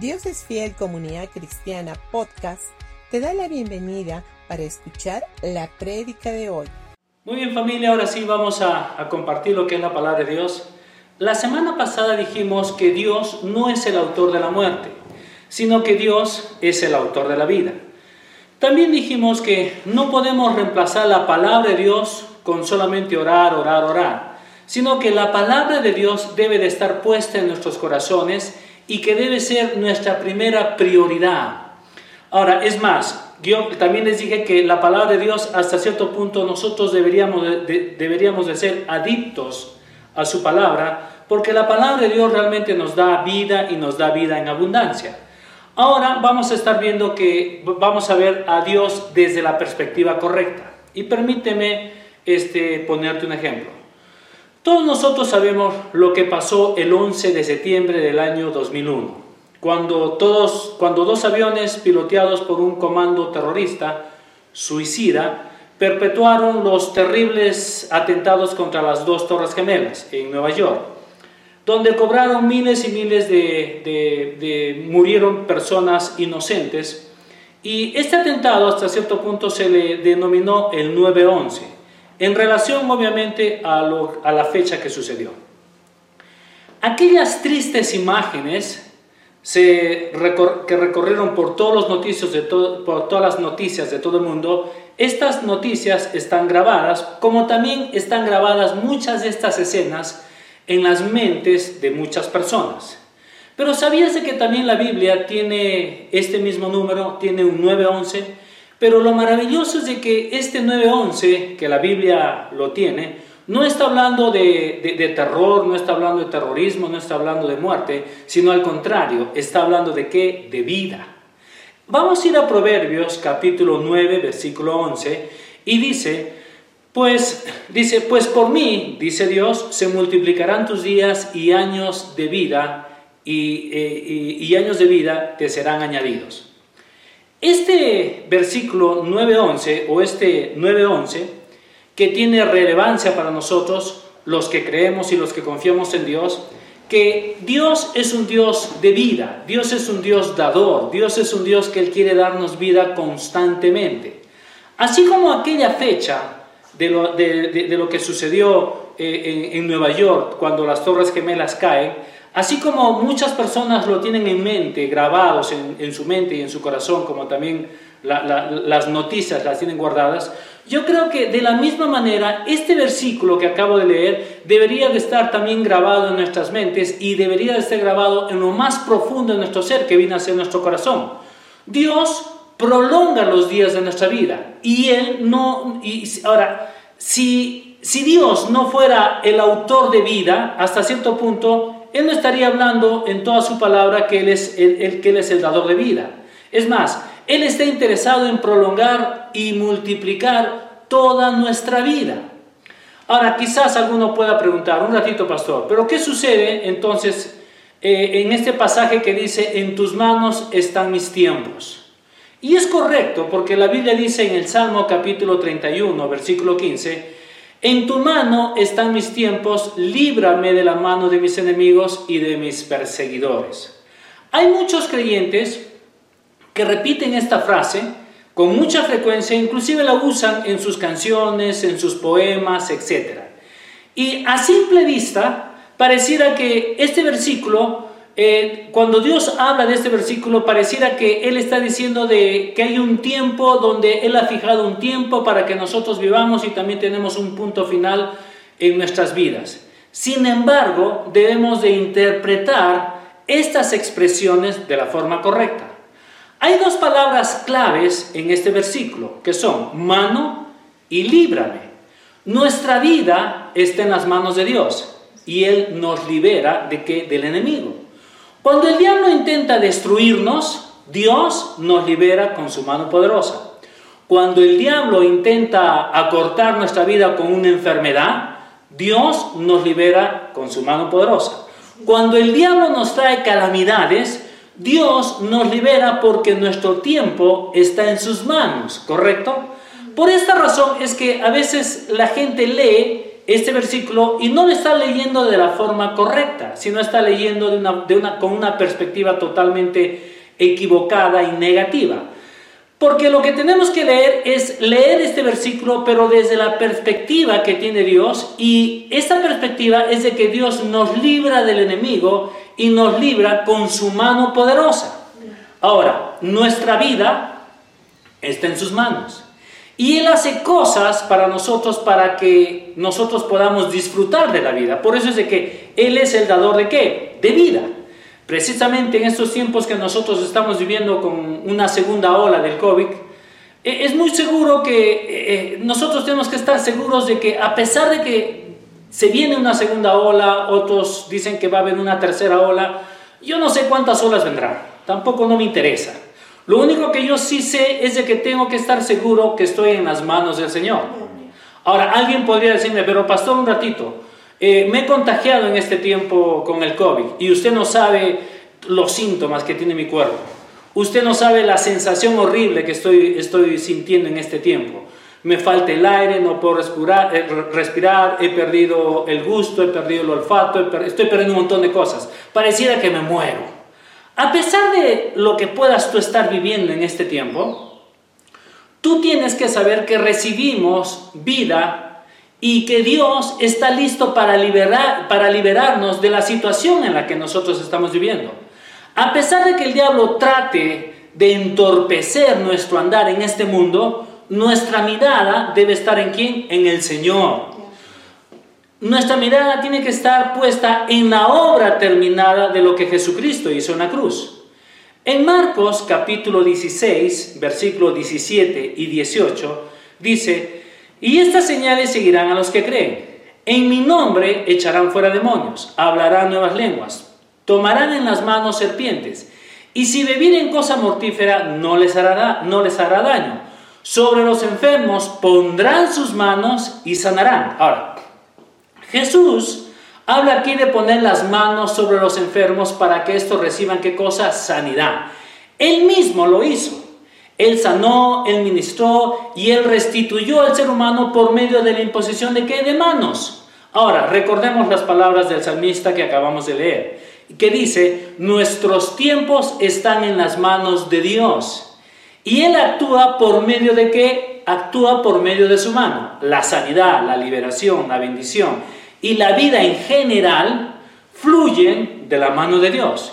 Dios es Fiel Comunidad Cristiana Podcast te da la bienvenida para escuchar la prédica de hoy. Muy bien familia, ahora sí vamos a, a, compartir lo que es la palabra de Dios. La semana pasada dijimos que Dios no es el autor de la muerte, sino que Dios es el autor de la vida. También dijimos que no podemos reemplazar la palabra de Dios con solamente orar, orar, orar, sino que la palabra de Dios debe de estar puesta en nuestros corazones y que debe ser nuestra primera prioridad. Ahora, es más, yo también les dije que la palabra de Dios hasta cierto punto nosotros deberíamos de, deberíamos de ser adictos a su palabra, porque la palabra de Dios realmente nos da vida y nos da vida en abundancia. Ahora vamos a estar viendo que vamos a ver a Dios desde la perspectiva correcta. Y permíteme este, ponerte un ejemplo. Todos nosotros sabemos lo que pasó el 11 de septiembre del año 2001, cuando, todos, cuando dos aviones piloteados por un comando terrorista suicida perpetuaron los terribles atentados contra las dos Torres Gemelas en Nueva York, donde cobraron miles y miles de, de, de murieron personas inocentes. Y este atentado hasta cierto punto se le denominó el 9-11 en relación obviamente a, la fecha que sucedió. Aquellas tristes imágenes que recorrieron por, todos los noticios de por todas las noticias de todo el mundo, estas noticias están grabadas, como también están grabadas muchas de estas escenas en las mentes de muchas personas. Pero ¿sabías de que también la Biblia tiene este mismo número, tiene un 911? Pero lo maravilloso es de que este 9.11, que la Biblia lo tiene, no está hablando de, terror, no está hablando de terrorismo, no está hablando de muerte, sino al contrario, está hablando de qué? De vida. Vamos a ir a Proverbios capítulo 9, versículo 11, y dice, pues, dice, pues por mí, dice Dios, se multiplicarán tus días y años de vida, y, eh, y años de vida te serán añadidos. Este versículo 9.11 o este 9.11 que tiene relevancia para nosotros, los que creemos y los que confiamos en Dios, que Dios es un Dios de vida, Dios es un Dios dador, Dios es un Dios que Él quiere darnos vida constantemente. Así como aquella fecha de lo, que sucedió eh, en Nueva York cuando las Torres Gemelas caen, Así como muchas personas lo tienen en mente, grabados en, su mente y en su corazón, como también las noticias las tienen guardadas, yo creo que de la misma manera este versículo que acabo de leer debería de estar también grabado en nuestras mentes y debería de estar grabado en lo más profundo de nuestro ser que viene a ser nuestro corazón. Dios prolonga los días de nuestra vida y Él no... Y ahora, si, si Dios no fuera el autor de vida, hasta cierto punto, él no estaría hablando en toda su palabra que Él es el, que es el dador de vida. Es más, Él está interesado en prolongar y multiplicar toda nuestra vida. Ahora, quizás alguno pueda preguntar, un ratito, pastor, pero ¿qué sucede entonces eh, en este pasaje que dice, en tus manos están mis tiempos? Y es correcto, porque la Biblia dice en el Salmo capítulo 31, versículo 15, en tu mano están mis tiempos, líbrame de la mano de mis enemigos y de mis perseguidores. Hay muchos creyentes que repiten esta frase con mucha frecuencia, inclusive la usan en sus canciones, en sus poemas, etc. Y a simple vista, pareciera que este versículo eh, cuando Dios habla de este versículo, pareciera que Él está diciendo de que hay un tiempo donde Él ha fijado un tiempo para que nosotros vivamos y también tenemos un punto final en nuestras vidas. Sin embargo, debemos de interpretar estas expresiones de la forma correcta. Hay dos palabras claves en este versículo, que son mano y líbrame. Nuestra vida está en las manos de Dios y Él nos libera de qué? Del enemigo. Cuando el diablo intenta destruirnos, Dios nos libera con su mano poderosa. Cuando el diablo intenta acortar nuestra vida con una enfermedad, Dios nos libera con su mano poderosa. Cuando el diablo nos trae calamidades, Dios nos libera porque nuestro tiempo está en sus manos, ¿correcto? Por esta razón es que a veces la gente lee este versículo y no lo está leyendo de la forma correcta, sino está leyendo de una, con una perspectiva totalmente equivocada y negativa. Porque lo que tenemos que leer es leer este versículo, pero desde la perspectiva que tiene Dios. Y esta perspectiva es de que Dios nos libra del enemigo y nos libra con su mano poderosa. Ahora, nuestra vida está en sus manos. Y Él hace cosas para nosotros para que nosotros podamos disfrutar de la vida. Por eso es de que Él es el dador de qué? De vida. Precisamente en estos tiempos que nosotros estamos viviendo con una segunda ola del COVID, e, es muy seguro que eh, eh, nosotros tenemos que estar seguros de que a pesar de que se viene una segunda ola, otros dicen que va a haber una tercera ola, yo no sé cuántas olas vendrán, tampoco no me interesa. Lo único que yo sí sé es de que tengo que estar seguro que estoy en las manos del Señor. Ahora, alguien podría decirme, pero pastor, un ratito, eh, me he contagiado en este tiempo con el COVID y usted no sabe los síntomas que tiene mi cuerpo. Usted no sabe la sensación horrible que estoy, estoy sintiendo en este tiempo. Me falta el aire, no puedo respirar, eh, respirar he perdido el gusto, he perdido el olfato, estoy perdiendo un montón de cosas. Pareciera que me muero. A pesar de lo que puedas tú estar viviendo en este tiempo, tú tienes que saber que recibimos vida y que Dios está listo para, liberar, para liberarnos de la situación en la que nosotros estamos viviendo. A pesar de que el diablo trate de entorpecer nuestro andar en este mundo, nuestra mirada debe estar en quién? En el Señor. Nuestra mirada tiene que estar puesta en la obra terminada de lo que Jesucristo hizo en la cruz. En Marcos capítulo 16, versículos 17 y 18, dice, y estas señales seguirán a los que creen. En mi nombre echarán fuera demonios, hablarán nuevas lenguas, tomarán en las manos serpientes, y si bebieren cosa mortífera no les hará, no les hará daño. Sobre los enfermos pondrán sus manos y sanarán. Ahora, Jesús habla aquí de poner las manos sobre los enfermos para que estos reciban qué cosa? Sanidad. Él mismo lo hizo. Él sanó, él ministró y él restituyó al ser humano por medio de la imposición de qué? De manos. Ahora, recordemos las palabras del salmista que acabamos de leer, que dice, nuestros tiempos están en las manos de Dios. Y Él actúa por medio de qué? Actúa por medio de su mano. La sanidad, la liberación, la bendición y la vida en general fluyen de la mano de Dios.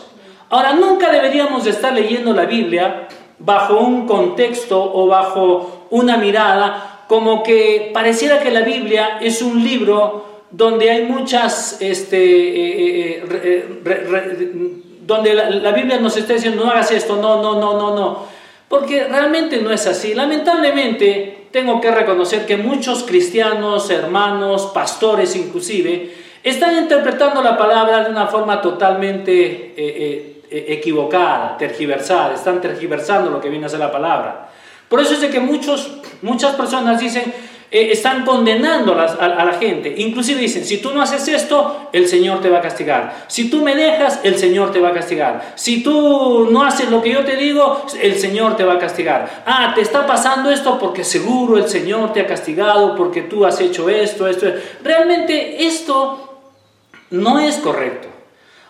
Ahora, nunca deberíamos de estar leyendo la Biblia bajo un contexto o bajo una mirada como que pareciera que la Biblia es un libro donde hay muchas, este, eh, eh, eh, donde la, la, Biblia nos está diciendo no hagas esto, no, no, no, no, no, porque realmente no es así. Lamentablemente tengo que reconocer que muchos cristianos, hermanos, pastores inclusive, están interpretando la palabra de una forma totalmente eh, eh, eh, equivocada, tergiversada, están tergiversando lo que viene a ser la palabra. Por eso es de que muchos, muchas personas dicen, eh, están condenando a la, gente. Inclusive dicen, si tú no haces esto, el Señor te va a castigar. Si tú me dejas, el Señor te va a castigar. Si tú no haces lo que yo te digo, el Señor te va a castigar. Ah, te está pasando esto porque seguro el Señor te ha castigado porque tú has hecho esto, esto. Realmente esto no es correcto.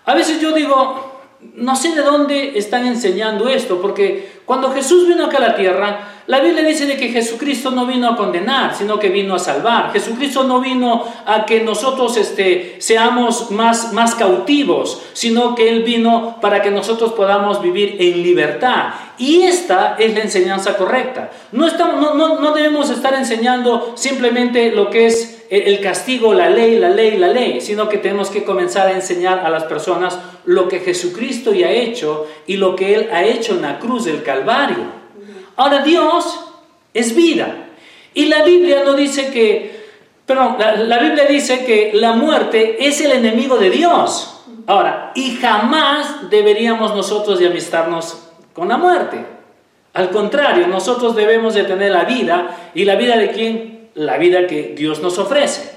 A veces yo digo, no sé de dónde están enseñando esto, porque cuando Jesús vino acá a la tierra, la Biblia dice de que Jesucristo no vino a condenar, sino que vino a salvar. Jesucristo no vino a que nosotros este, seamos más, más cautivos, sino que Él vino para que nosotros podamos vivir en libertad. Y esta es la enseñanza correcta. No, estamos, no, no, no debemos estar enseñando simplemente lo que es el castigo, la ley, la ley, la ley, sino que tenemos que comenzar a enseñar a las personas lo que Jesucristo ya ha hecho y lo que Él ha hecho en la cruz del Calvario. Ahora Dios es vida. Y la Biblia no dice que, perdón, la, Biblia dice que la muerte es el enemigo de Dios. Ahora, y jamás deberíamos nosotros de amistarnos con la muerte. Al contrario, nosotros debemos de tener la vida. ¿Y la vida de quién? La vida que Dios nos ofrece.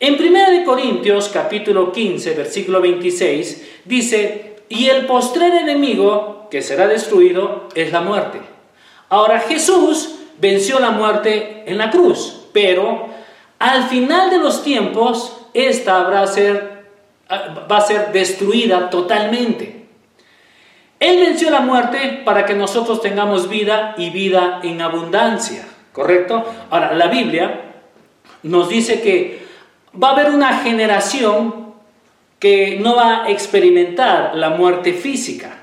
En 1 Corintios capítulo 15, versículo 26, dice, y el postrer enemigo que será destruido es la muerte. Ahora Jesús venció la muerte en la cruz, pero Al final de los tiempos, esta habrá ser, va a ser destruida totalmente. Él venció la muerte para que nosotros tengamos vida y vida en abundancia, ¿correcto? Ahora, la Biblia nos dice que va a haber una generación que no va a experimentar la muerte física.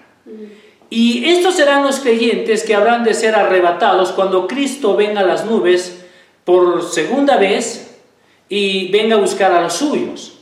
Y estos serán los creyentes que habrán de ser arrebatados cuando Cristo venga a las nubes por segunda vez y venga a buscar a los suyos.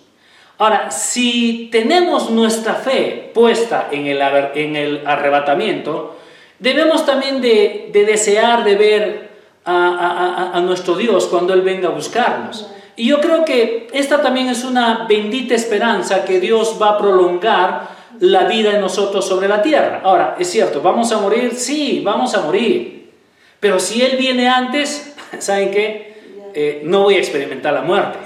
Ahora, si tenemos nuestra fe puesta en el, en el arrebatamiento, debemos también de, desear de ver a, a, nuestro Dios cuando Él venga a buscarnos. Y yo creo que esta también es una bendita esperanza que Dios va a prolongar la vida de nosotros sobre la tierra. Ahora, es cierto, ¿vamos a morir? Sí, vamos a morir. Pero si Él viene antes, ¿saben qué? Eh, no voy a experimentar la muerte.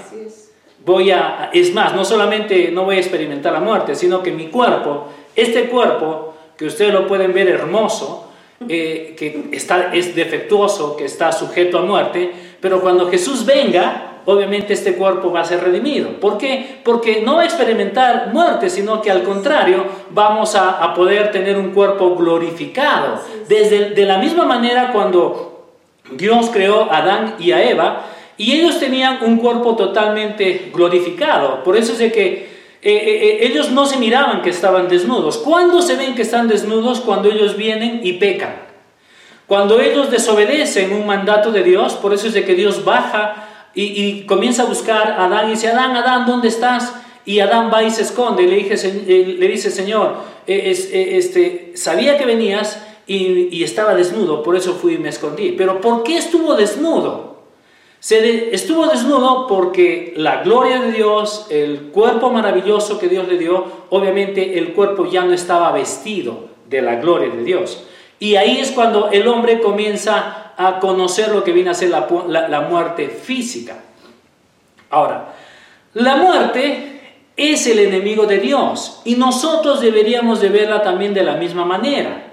Voy a, es más, no solamente no voy a experimentar la muerte, sino que mi cuerpo, este cuerpo, que ustedes lo pueden ver hermoso, eh, que está, es defectuoso, que está sujeto a muerte, pero cuando Jesús venga, obviamente este cuerpo va a ser redimido. ¿Por qué? Porque no va a experimentar muerte, sino que al contrario vamos a, poder tener un cuerpo glorificado. Desde de la misma manera cuando Dios creó a Adán y a Eva, y ellos tenían un cuerpo totalmente glorificado. Por eso es de que eh, eh, eh, ellos no se miraban que estaban desnudos. ¿Cuándo se ven que están desnudos? Cuando ellos vienen y pecan. Cuando ellos desobedecen un mandato de Dios, por eso es de que Dios baja y, comienza a buscar a Adán y dice, Adán, Adán, ¿dónde estás? Y Adán va y se esconde y le, le dice, Señor, este, sabía que venías y, y estaba desnudo, por eso fui y me escondí. Pero ¿por qué estuvo desnudo? Se estuvo desnudo porque la gloria de Dios, el cuerpo maravilloso que Dios le dio, obviamente el cuerpo ya no estaba vestido de la gloria de Dios. Y ahí es cuando el hombre comienza a conocer lo que viene a ser la, la muerte física. Ahora, la muerte es el enemigo de Dios y nosotros deberíamos de verla también de la misma manera.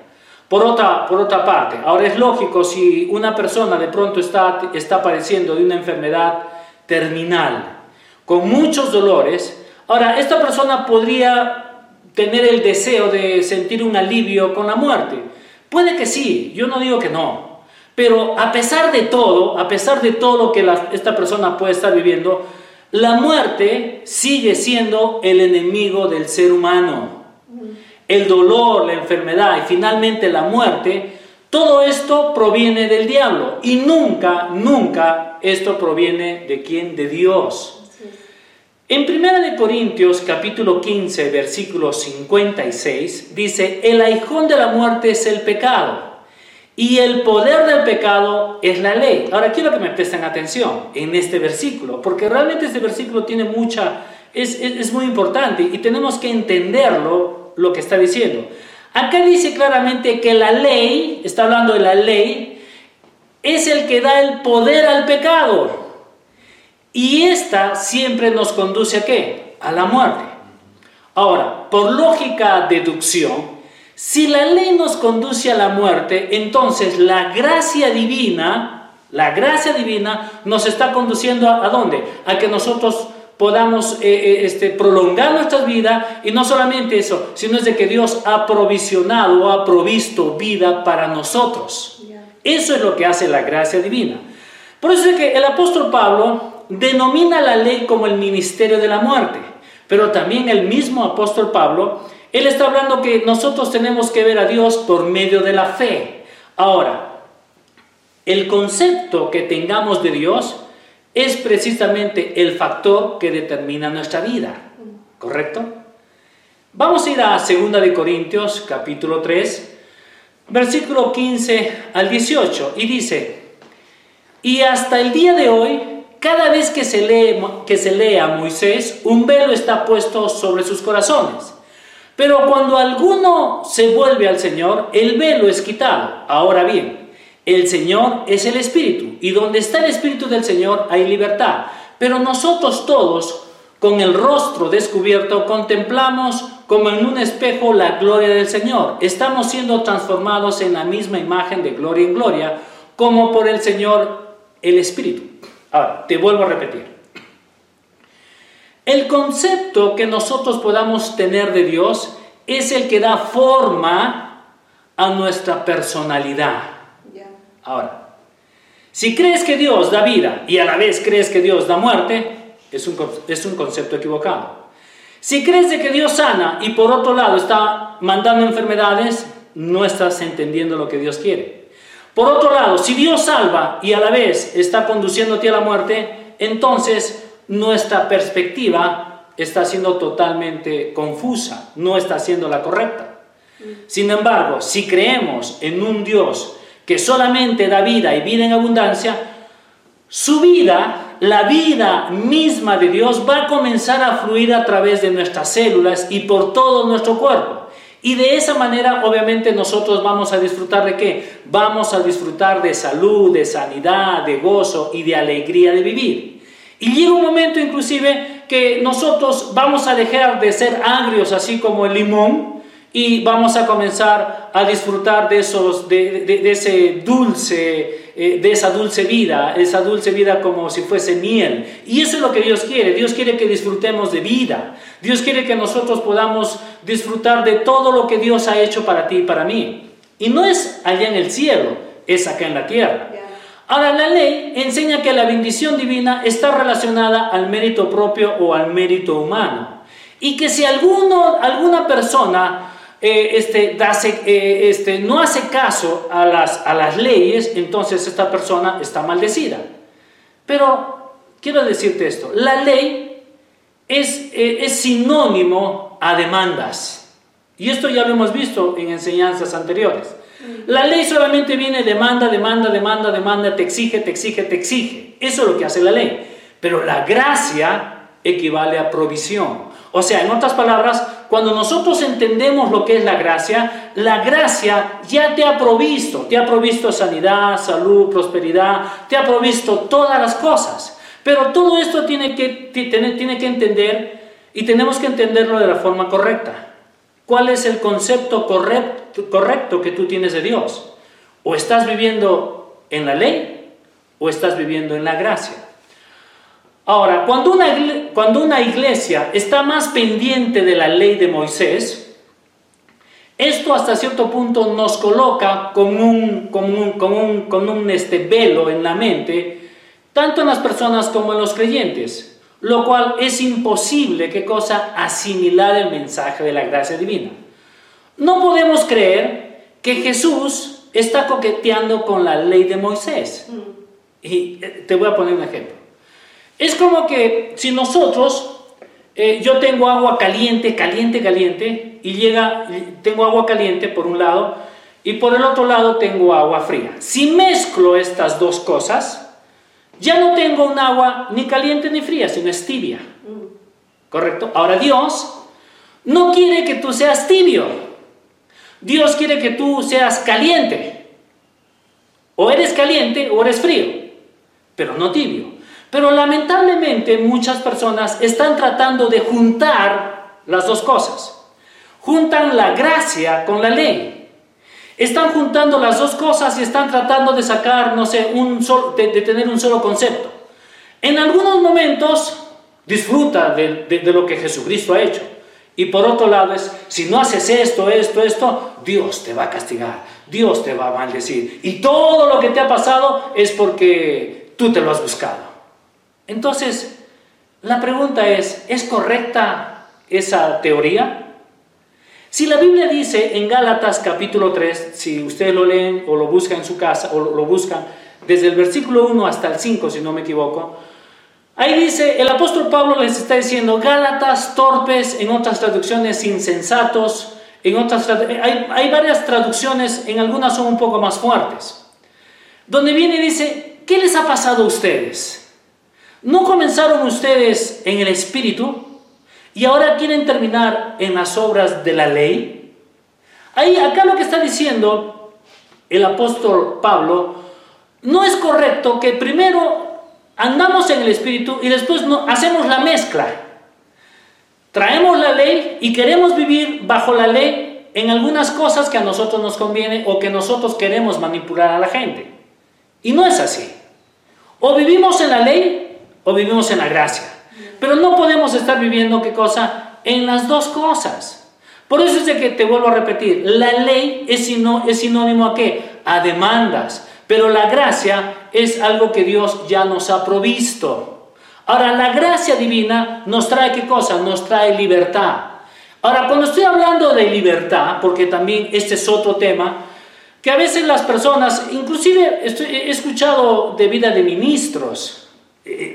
Por otra, por otra parte, ahora es lógico si una persona de pronto está, está padeciendo de una enfermedad terminal, con muchos dolores, ahora esta persona podría tener el deseo de sentir un alivio con la muerte. Puede que sí, yo no digo que no, pero a pesar de todo, a pesar de todo lo que esta persona puede estar viviendo, la muerte sigue siendo el enemigo del ser humano el dolor, la enfermedad y finalmente la muerte, todo esto proviene del diablo y nunca, nunca esto proviene de quién? De Dios. En 1 de Corintios capítulo 15 versículo 56 dice, el aijón de la muerte es el pecado y el poder del pecado es la ley. Ahora quiero que me presten atención en este versículo, porque realmente este versículo tiene mucha, es, es muy importante y tenemos que entenderlo lo que está diciendo. Acá dice claramente que la ley, está hablando de la ley, es el que da el poder al pecado. Y esta siempre nos conduce a qué? A la muerte. Ahora, por lógica deducción, si la ley nos conduce a la muerte, entonces la gracia divina, la gracia divina nos está conduciendo a, a dónde? A que nosotros podamos eh, eh, este, prolongar nuestra vida y no solamente eso, sino es de que Dios ha provisionado o ha provisto vida para nosotros. Eso es lo que hace la gracia divina. Por eso es que el apóstol Pablo denomina la ley como el ministerio de la muerte, pero también el mismo apóstol Pablo, él está hablando que nosotros tenemos que ver a Dios por medio de la fe. Ahora, el concepto que tengamos de Dios es precisamente el factor que determina nuestra vida. ¿Correcto? Vamos a ir a 2 de Corintios capítulo 3, versículo 15 al 18 y dice, "Y hasta el día de hoy, cada vez que se lee que se lee a Moisés, un velo está puesto sobre sus corazones. Pero cuando alguno se vuelve al Señor, el velo es quitado. Ahora bien, el Señor es el Espíritu, y donde está el Espíritu del Señor hay libertad. Pero nosotros todos, con el rostro descubierto, contemplamos como en un espejo la gloria del Señor. Estamos siendo transformados en la misma imagen de gloria en gloria, como por el Señor el Espíritu. Ahora, te vuelvo a repetir. El concepto que nosotros podamos tener de Dios es el que da forma a nuestra personalidad. Ahora, si crees que Dios da vida y a la vez crees que Dios da muerte, es un, es un concepto equivocado. Si crees de que Dios sana y por otro lado está mandando enfermedades, no estás entendiendo lo que Dios quiere. Por otro lado, si Dios salva y a la vez está conduciéndote a la muerte, entonces nuestra perspectiva está siendo totalmente confusa, no está siendo la correcta. Sin embargo, si creemos en un Dios que solamente da vida y vida en abundancia, su vida, la vida misma de Dios, va a comenzar a fluir a través de nuestras células y por todo nuestro cuerpo. Y de esa manera, obviamente, nosotros vamos a disfrutar de qué? Vamos a disfrutar de salud, de sanidad, de gozo y de alegría de vivir. Y llega un momento inclusive que nosotros vamos a dejar de ser agrios así como el limón y vamos a comenzar a disfrutar de, esos, de ese dulce eh, de esa dulce vida, esa dulce vida como si fuese miel. Y eso es lo que Dios quiere. Dios quiere que disfrutemos de vida. Dios quiere que nosotros podamos disfrutar de todo lo que Dios ha hecho para ti y para mí. Y no es allá en el cielo, es acá en la tierra. Ahora, la ley enseña que la bendición divina está relacionada al mérito propio o al mérito humano. Y que si alguno, alguna persona eh, este, eh, este, no hace caso a las, a las leyes, entonces esta persona está maldecida. Pero quiero decirte esto, la ley es, eh, es sinónimo a demandas. Y esto ya lo hemos visto en enseñanzas anteriores. Mm. La ley solamente viene demanda, demanda, demanda, demanda, te exige, te exige, te exige. Eso es lo que hace la ley. Pero la gracia equivale a provisión. O sea, en otras palabras, cuando nosotros entendemos lo que es la gracia, la gracia ya te ha provisto, te ha provisto sanidad, salud, prosperidad, te ha provisto todas las cosas. Pero todo esto tiene que, tiene que entender y tenemos que entenderlo de la forma correcta. ¿Cuál es el concepto correcto, correcto que tú tienes de Dios? O estás viviendo en la ley o estás viviendo en la gracia. Ahora, cuando una, cuando una iglesia está más pendiente de la ley de Moisés, esto hasta cierto punto nos coloca con un, con un, con un, con un este, velo en la mente, tanto en las personas como en los creyentes, lo cual es imposible, ¿qué cosa? Asimilar el mensaje de la gracia divina. No podemos creer que Jesús está coqueteando con la ley de Moisés. Mm. Y eh, te voy a poner un ejemplo. Es como que si nosotros, eh, yo tengo agua caliente, caliente, caliente, y llega, tengo agua caliente por un lado, y por el otro lado tengo agua fría. Si mezclo estas dos cosas, ya no tengo un agua ni caliente ni fría, sino es tibia. ¿Correcto? Ahora Dios no quiere que tú seas tibio. Dios quiere que tú seas caliente. O eres caliente o eres frío, pero no tibio. Pero lamentablemente muchas personas están tratando de juntar las dos cosas. Juntan la gracia con la ley. Están juntando las dos cosas y están tratando de sacar, no sé, un de, tener un solo concepto. En algunos momentos disfruta de, de lo que Jesucristo ha hecho. Y por otro lado es, si no haces esto, esto, esto, Dios te va a castigar, Dios te va a maldecir. Y todo lo que te ha pasado es porque tú te lo has buscado. Entonces, la pregunta es, ¿es correcta esa teoría? Si la Biblia dice en Gálatas capítulo 3, si ustedes lo leen o lo buscan en su casa o lo buscan desde el versículo 1 hasta el 5, si no me equivoco, ahí dice, el apóstol Pablo les está diciendo, Gálatas torpes, en otras traducciones insensatos, en otras hay, hay varias traducciones, en algunas son un poco más fuertes, donde viene y dice, ¿qué les ha pasado a ustedes? ¿No comenzaron ustedes en el Espíritu y ahora quieren terminar en las obras de la ley? Ahí, acá lo que está diciendo el apóstol Pablo, no es correcto que primero andamos en el Espíritu y después no, hacemos la mezcla. Traemos la ley y queremos vivir bajo la ley en algunas cosas que a nosotros nos conviene o que nosotros queremos manipular a la gente. Y no es así. O vivimos en la ley o vivimos en la gracia. Pero no podemos estar viviendo, ¿qué cosa? En las dos cosas. Por eso es de que te vuelvo a repetir, la ley es, es sinónimo a qué? A demandas. Pero la gracia es algo que Dios ya nos ha provisto. Ahora, la gracia divina nos trae qué cosa? Nos trae libertad. Ahora, cuando estoy hablando de libertad, porque también este es otro tema, que a veces las personas, inclusive he escuchado de vida de ministros,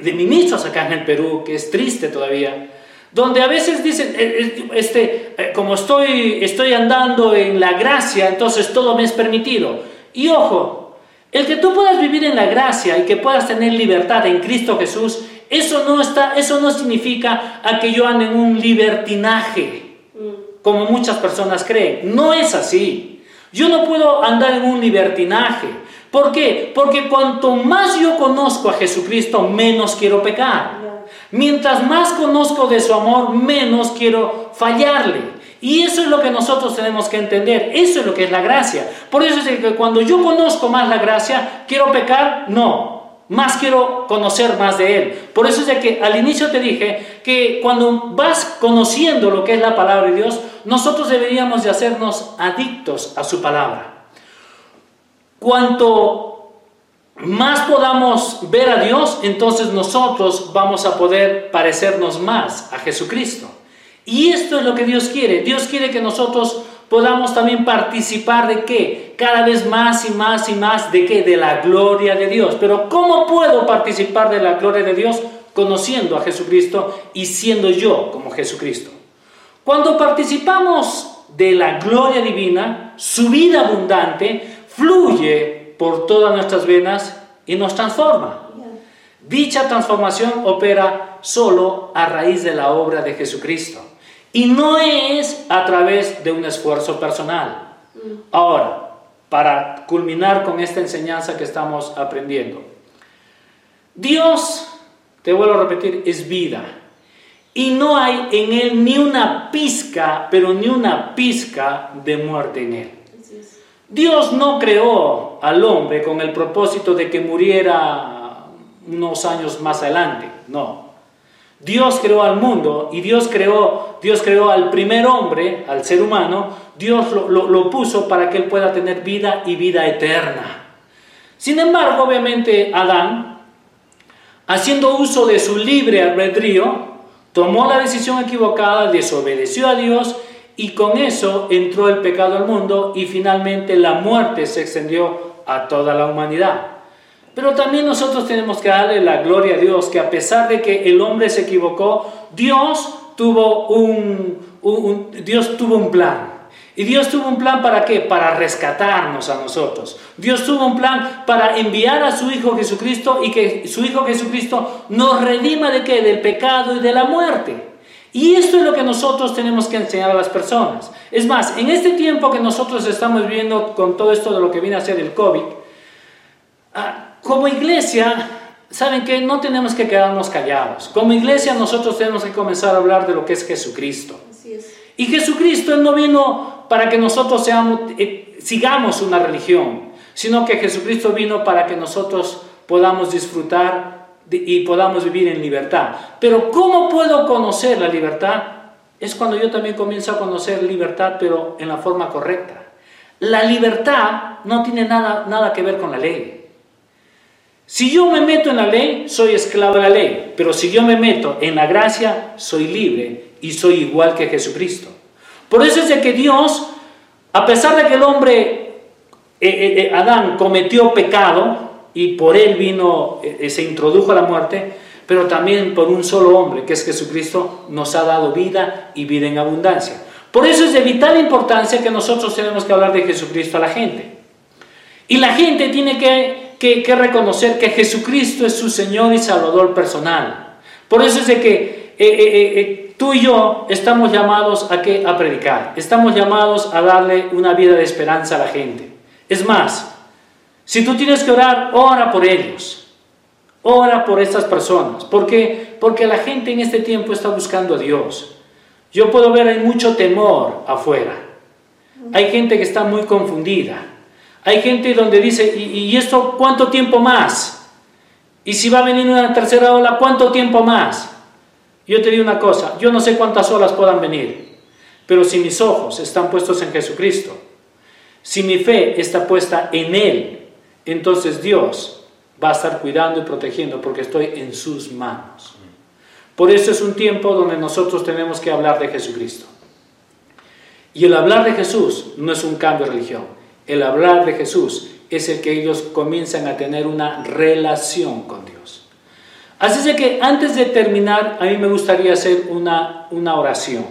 de ministros acá en el Perú, que es triste todavía, donde a veces dicen, eh, eh, este, como estoy, estoy andando en la gracia, entonces todo me es permitido. Y ojo, el que tú puedas vivir en la gracia y que puedas tener libertad en Cristo Jesús, eso no, está, eso no significa a que yo ande en un libertinaje, mm. como muchas personas creen. No es así. Yo no puedo andar en un libertinaje. ¿Por qué? Porque cuanto más yo conozco a Jesucristo, menos quiero pecar. Mientras más conozco de su amor, menos quiero fallarle. Y eso es lo que nosotros tenemos que entender. Eso es lo que es la gracia. Por eso es que cuando yo conozco más la gracia, ¿quiero pecar? No. Más quiero conocer más de Él. Por eso es de que al inicio te dije que cuando vas conociendo lo que es la palabra de Dios, nosotros deberíamos de hacernos adictos a su palabra. Cuanto más podamos ver a Dios, entonces nosotros vamos a poder parecernos más a Jesucristo. Y esto es lo que Dios quiere. Dios quiere que nosotros podamos también participar de qué? Cada vez más y más y más de qué? De la gloria de Dios. Pero ¿cómo puedo participar de la gloria de Dios? Conociendo a Jesucristo y siendo yo como Jesucristo. Cuando participamos de la gloria divina, su vida abundante fluye por todas nuestras venas y nos transforma. Dicha transformación opera solo a raíz de la obra de Jesucristo y no es a través de un esfuerzo personal. Ahora, para culminar con esta enseñanza que estamos aprendiendo, Dios, te vuelvo a repetir, es vida. Y no hay en Él ni una pizca, pero ni una pizca de muerte en Él. Dios no creó al hombre con el propósito de que muriera unos años más adelante, no. Dios creó al mundo y Dios creó, Dios creó al primer hombre, al ser humano, Dios lo, lo puso para que él pueda tener vida y vida eterna. Sin embargo, obviamente, Adán, haciendo uso de su libre albedrío, tomó la decisión equivocada, desobedeció a Dios y con eso entró el pecado al mundo y finalmente la muerte se extendió a toda la humanidad. Pero también nosotros tenemos que darle la gloria a Dios, que a pesar de que el hombre se equivocó, Dios tuvo un, Dios tuvo un plan. Y Dios tuvo un plan para qué? Para rescatarnos a nosotros. Dios tuvo un plan para enviar a su Hijo Jesucristo y que su Hijo Jesucristo nos redima de qué? Del pecado y de la muerte. Y esto es lo que nosotros tenemos que enseñar a las personas. Es más, en este tiempo que nosotros estamos viviendo con todo esto de lo que viene a ser el COVID, ah, como iglesia, ¿saben que No tenemos que quedarnos callados. Como iglesia nosotros tenemos que comenzar a hablar de lo que es Jesucristo. Y Jesucristo no vino para que nosotros seamos, eh, sigamos una religión, sino que Jesucristo vino para que nosotros podamos disfrutar y podamos vivir en libertad. Pero ¿cómo puedo conocer la libertad? Es cuando yo también comienzo a conocer libertad, pero en la forma correcta. La libertad no tiene nada, nada que ver con la ley. Si yo me meto en la ley, soy esclavo de la ley, pero si yo me meto en la gracia, soy libre y soy igual que Jesucristo. Por eso es de que Dios, a pesar de que el hombre, eh, eh, eh, Adán, cometió pecado, y por él vino, eh, se introdujo la muerte, pero también por un solo hombre, que es Jesucristo, nos ha dado vida y vida en abundancia. Por eso es de vital importancia que nosotros tenemos que hablar de Jesucristo a la gente. Y la gente tiene que, que, reconocer que Jesucristo es su Señor y Salvador personal. Por eso es de que eh, eh, tú y yo estamos llamados a, que, a predicar, estamos llamados a darle una vida de esperanza a la gente. Es más, si tú tienes que orar, ora por ellos. Ora por estas personas. ¿Por qué? Porque la gente en este tiempo está buscando a Dios. Yo puedo ver hay mucho temor afuera. Hay gente que está muy confundida. Hay gente donde dice, ¿y, esto cuánto tiempo más? Y si va a venir una tercera ola, ¿cuánto tiempo más? Yo te digo una cosa, yo no sé cuántas olas puedan venir, pero si mis ojos están puestos en Jesucristo, si mi fe está puesta en Él, entonces Dios va a estar cuidando y protegiendo porque estoy en sus manos. Por eso es un tiempo donde nosotros tenemos que hablar de Jesucristo. Y el hablar de Jesús no es un cambio de religión. El hablar de Jesús es el que ellos comienzan a tener una relación con Dios. Así es que antes de terminar, a mí me gustaría hacer una, una oración.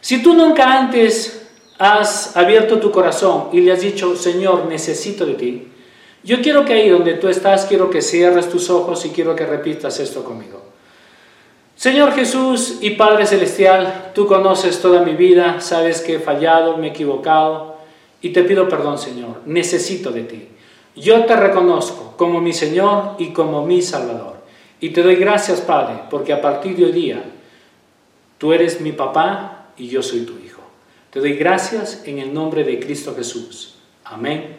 Si tú nunca antes has abierto tu corazón y le has dicho, Señor, necesito de ti, yo quiero que ahí donde tú estás, quiero que cierres tus ojos y quiero que repitas esto conmigo. Señor Jesús y Padre Celestial, tú conoces toda mi vida, sabes que he fallado, me he equivocado y te pido perdón, Señor. Necesito de ti. Yo te reconozco como mi Señor y como mi Salvador. Y te doy gracias, Padre, porque a partir de hoy día tú eres mi papá y yo soy tu hijo. Te doy gracias en el nombre de Cristo Jesús. Amén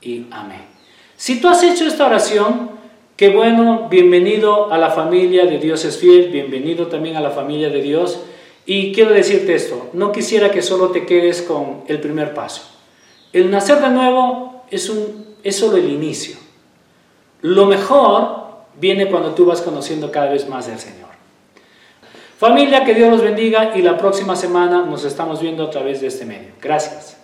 y amén. Si tú has hecho esta oración, Qué bueno, bienvenido a la familia de Dios es fiel, bienvenido también a la familia de Dios. Y quiero decirte esto, no quisiera que solo te quedes con el primer paso. El nacer de nuevo es, un, es solo el inicio. Lo mejor viene cuando tú vas conociendo cada vez más del Señor. Familia, que Dios los bendiga y la próxima semana nos estamos viendo a través de este medio. Gracias.